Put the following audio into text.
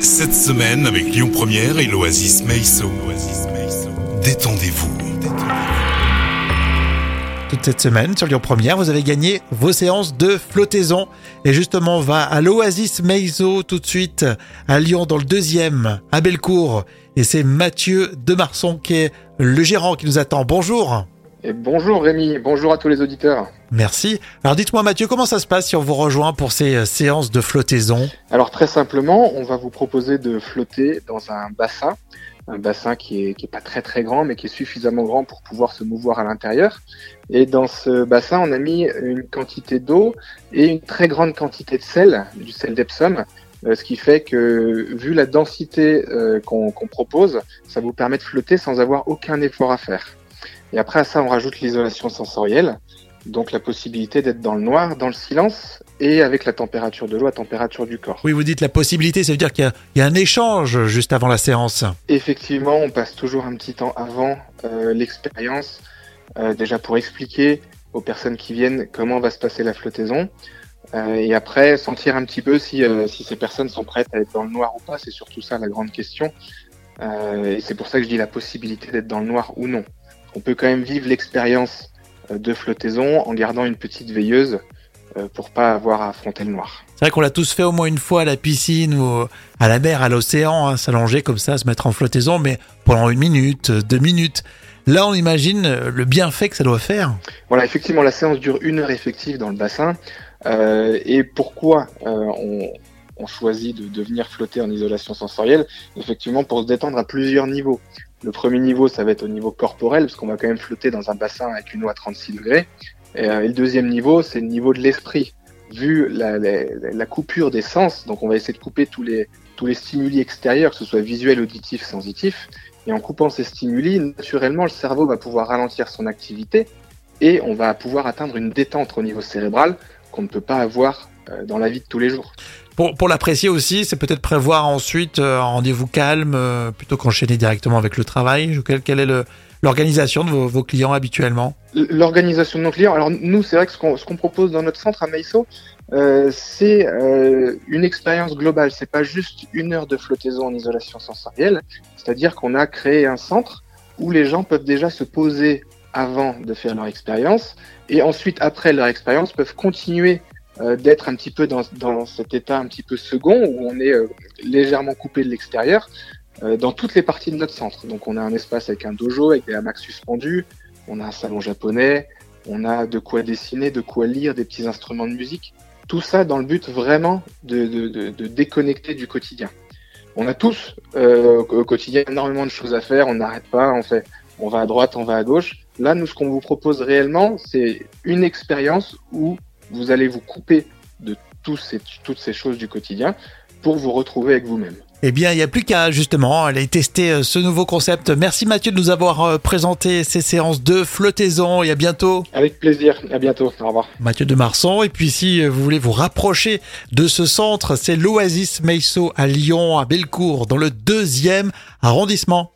Cette semaine, avec Lyon Première et l'Oasis Meiso. Détendez-vous. Toute cette semaine sur Lyon Première, vous avez gagné vos séances de flottaison. Et justement, on va à l'Oasis Meiso tout de suite à Lyon dans le deuxième, à Bellecour. Et c'est Mathieu Demarson qui est le gérant qui nous attend. Bonjour. Et bonjour Rémi, bonjour à tous les auditeurs. Merci. Alors dites-moi Mathieu, comment ça se passe si on vous rejoint pour ces euh, séances de flottaison Alors très simplement, on va vous proposer de flotter dans un bassin, un bassin qui est, qui est pas très très grand mais qui est suffisamment grand pour pouvoir se mouvoir à l'intérieur. Et dans ce bassin, on a mis une quantité d'eau et une très grande quantité de sel, du sel d'Epsom, euh, ce qui fait que vu la densité euh, qu'on qu'on propose, ça vous permet de flotter sans avoir aucun effort à faire. Et après à ça, on rajoute l'isolation sensorielle, donc la possibilité d'être dans le noir, dans le silence et avec la température de l'eau à température du corps. Oui, vous dites la possibilité, ça veut dire qu'il y, y a un échange juste avant la séance. Effectivement, on passe toujours un petit temps avant euh, l'expérience, euh, déjà pour expliquer aux personnes qui viennent comment va se passer la flottaison. Euh, et après, sentir un petit peu si, euh, si ces personnes sont prêtes à être dans le noir ou pas. C'est surtout ça la grande question. Euh, et c'est pour ça que je dis la possibilité d'être dans le noir ou non. On peut quand même vivre l'expérience euh, de flottaison en gardant une petite veilleuse euh, pour pas avoir à affronter le noir. C'est vrai qu'on l'a tous fait au moins une fois à la piscine ou à la mer, à l'océan, hein, s'allonger comme ça, se mettre en flottaison, mais pendant une minute, deux minutes. Là, on imagine euh, le bienfait que ça doit faire. Voilà, effectivement, la séance dure une heure effective dans le bassin. Euh, et pourquoi euh, on, on choisit de, de venir flotter en isolation sensorielle Effectivement, pour se détendre à plusieurs niveaux. Le premier niveau, ça va être au niveau corporel, parce qu'on va quand même flotter dans un bassin avec une eau à 36 degrés. Et, euh, et le deuxième niveau, c'est le niveau de l'esprit. Vu la coupure des sens, donc on va essayer de couper tous les, tous les stimuli extérieurs, que ce soit visuel, auditif, sensitif. Et en coupant ces stimuli, naturellement, le cerveau va pouvoir ralentir son activité et on va pouvoir atteindre une détente au niveau cérébral qu'on ne peut pas avoir euh, dans la vie de tous les jours. Pour, l'apprécier aussi, c'est peut-être prévoir ensuite euh, un rendez-vous calme euh, plutôt qu'enchaîner directement avec le travail. Quelle, est l'organisation de vos, clients habituellement? L'organisation de nos clients, alors nous, c'est vrai que ce qu'on propose dans notre centre à Meiso, euh, c'est une expérience globale. C'est pas juste une heure de flottaison en isolation sensorielle, c'est-à-dire qu'on a créé un centre où les gens peuvent déjà se poser avant de faire leur expérience et ensuite après leur expérience peuvent continuer euh, d'être un petit peu dans, dans cet état un petit peu second où on est euh, légèrement coupé de l'extérieur euh, dans toutes les parties de notre centre. Donc on a un espace avec un dojo, avec des hamacs suspendus, on a un salon japonais, on a de quoi dessiner, de quoi lire, des petits instruments de musique. Tout ça dans le but vraiment de, de, de, de déconnecter du quotidien. On a tous euh, au quotidien énormément de choses à faire, on n'arrête pas, on fait, on va à droite, on va à gauche. Là, nous, ce qu'on vous propose réellement, c'est une expérience où vous allez vous couper de tous ces, toutes ces choses du quotidien pour vous retrouver avec vous-même. Eh bien, il n'y a plus qu'à justement aller tester euh, ce nouveau concept. Merci Mathieu de nous avoir euh, présenté ces séances de flottaison et à bientôt. Avec plaisir, à bientôt, au revoir. Mathieu de Marsan. Et puis si euh, vous voulez vous rapprocher de ce centre, c'est l'Oasis Meiso à Lyon, à Bellecour, dans le deuxième arrondissement.